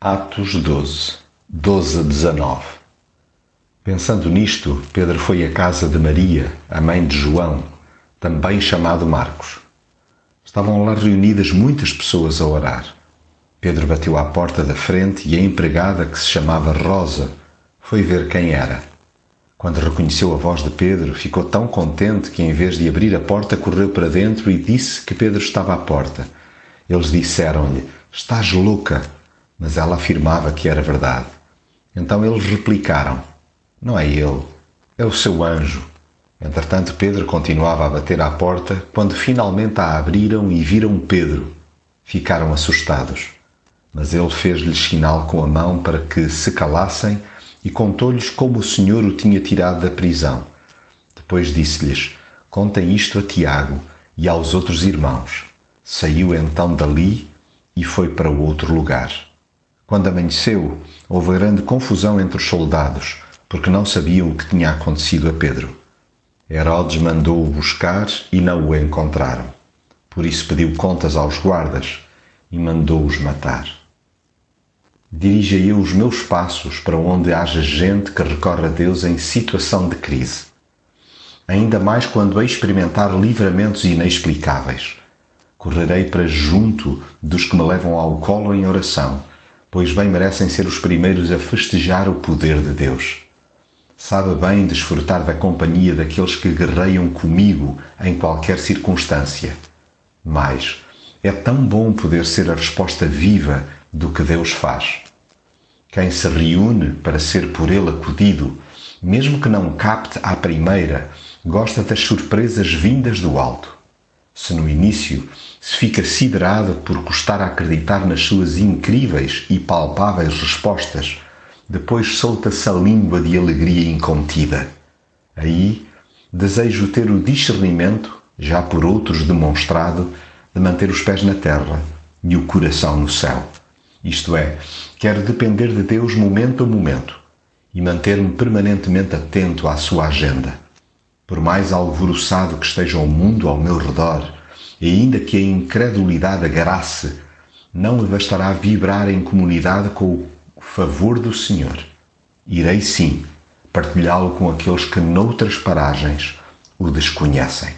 Atos 12, 12 a 19 Pensando nisto, Pedro foi à casa de Maria, a mãe de João, também chamado Marcos. Estavam lá reunidas muitas pessoas a orar. Pedro bateu à porta da frente e a empregada, que se chamava Rosa, foi ver quem era. Quando reconheceu a voz de Pedro, ficou tão contente que, em vez de abrir a porta, correu para dentro e disse que Pedro estava à porta. Eles disseram-lhe: Estás louca! Mas ela afirmava que era verdade. Então eles replicaram: Não é ele, é o seu anjo. Entretanto, Pedro continuava a bater à porta quando finalmente a abriram e viram Pedro. Ficaram assustados. Mas ele fez-lhes sinal com a mão para que se calassem e contou-lhes como o Senhor o tinha tirado da prisão. Depois disse-lhes: Contem isto a Tiago e aos outros irmãos. Saiu então dali e foi para outro lugar. Quando amanheceu, houve grande confusão entre os soldados, porque não sabiam o que tinha acontecido a Pedro. Herodes mandou-o buscar e não o encontraram. Por isso pediu contas aos guardas e mandou-os matar. Dirija eu os meus passos para onde haja gente que recorre a Deus em situação de crise. Ainda mais quando experimentar livramentos inexplicáveis. Correrei para junto dos que me levam ao colo em oração, pois bem merecem ser os primeiros a festejar o poder de Deus. Sabe bem desfrutar da companhia daqueles que guerreiam comigo em qualquer circunstância. Mas é tão bom poder ser a resposta viva do que Deus faz. Quem se reúne para ser por ele acudido, mesmo que não capte à primeira, gosta das surpresas vindas do alto. Se no início se fica siderado por custar a acreditar nas suas incríveis e palpáveis respostas, depois solta-se a língua de alegria incontida. Aí desejo ter o discernimento, já por outros demonstrado, de manter os pés na terra e o coração no céu. Isto é, quero depender de Deus momento a momento e manter-me permanentemente atento à sua agenda. Por mais alvoroçado que esteja o mundo ao meu redor, e ainda que a incredulidade agrace, não me bastará vibrar em comunidade com o favor do Senhor. Irei sim partilhá-lo com aqueles que noutras paragens o desconhecem.